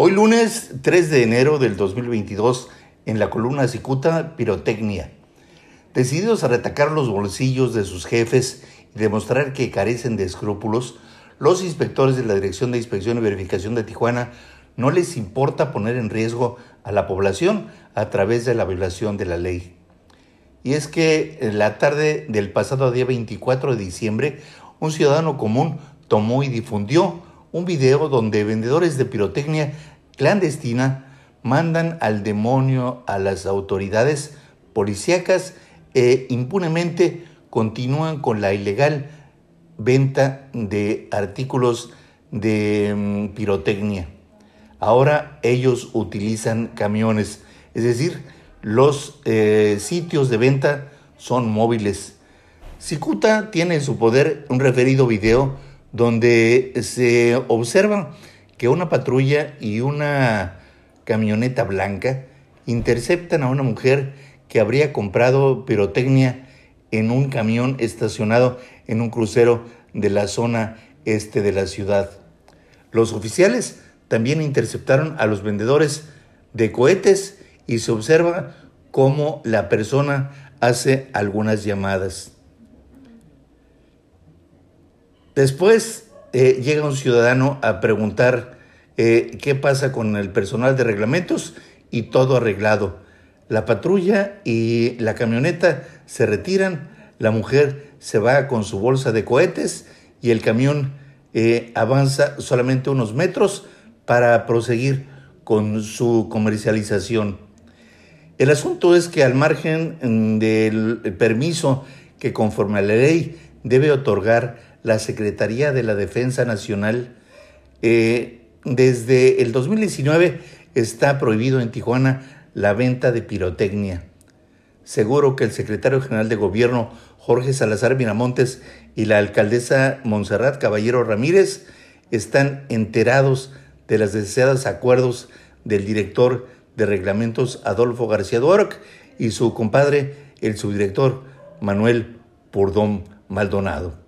Hoy lunes 3 de enero del 2022, en la columna Cicuta, Pirotecnia. Decididos a retacar los bolsillos de sus jefes y demostrar que carecen de escrúpulos, los inspectores de la Dirección de Inspección y Verificación de Tijuana no les importa poner en riesgo a la población a través de la violación de la ley. Y es que en la tarde del pasado día 24 de diciembre, un ciudadano común tomó y difundió un video donde vendedores de pirotecnia clandestina mandan al demonio a las autoridades policíacas e impunemente continúan con la ilegal venta de artículos de mm, pirotecnia. Ahora ellos utilizan camiones, es decir, los eh, sitios de venta son móviles. Cicuta tiene en su poder un referido video donde se observa que una patrulla y una camioneta blanca interceptan a una mujer que habría comprado pirotecnia en un camión estacionado en un crucero de la zona este de la ciudad. Los oficiales también interceptaron a los vendedores de cohetes y se observa cómo la persona hace algunas llamadas. Después eh, llega un ciudadano a preguntar eh, qué pasa con el personal de reglamentos y todo arreglado. La patrulla y la camioneta se retiran, la mujer se va con su bolsa de cohetes y el camión eh, avanza solamente unos metros para proseguir con su comercialización. El asunto es que al margen mm, del permiso que conforme a la ley debe otorgar la Secretaría de la Defensa Nacional, eh, desde el 2019 está prohibido en Tijuana la venta de pirotecnia. Seguro que el secretario general de gobierno Jorge Salazar Miramontes y la alcaldesa Montserrat Caballero Ramírez están enterados de las deseadas acuerdos del director de reglamentos Adolfo García Duarc y su compadre, el subdirector Manuel Purdón Maldonado.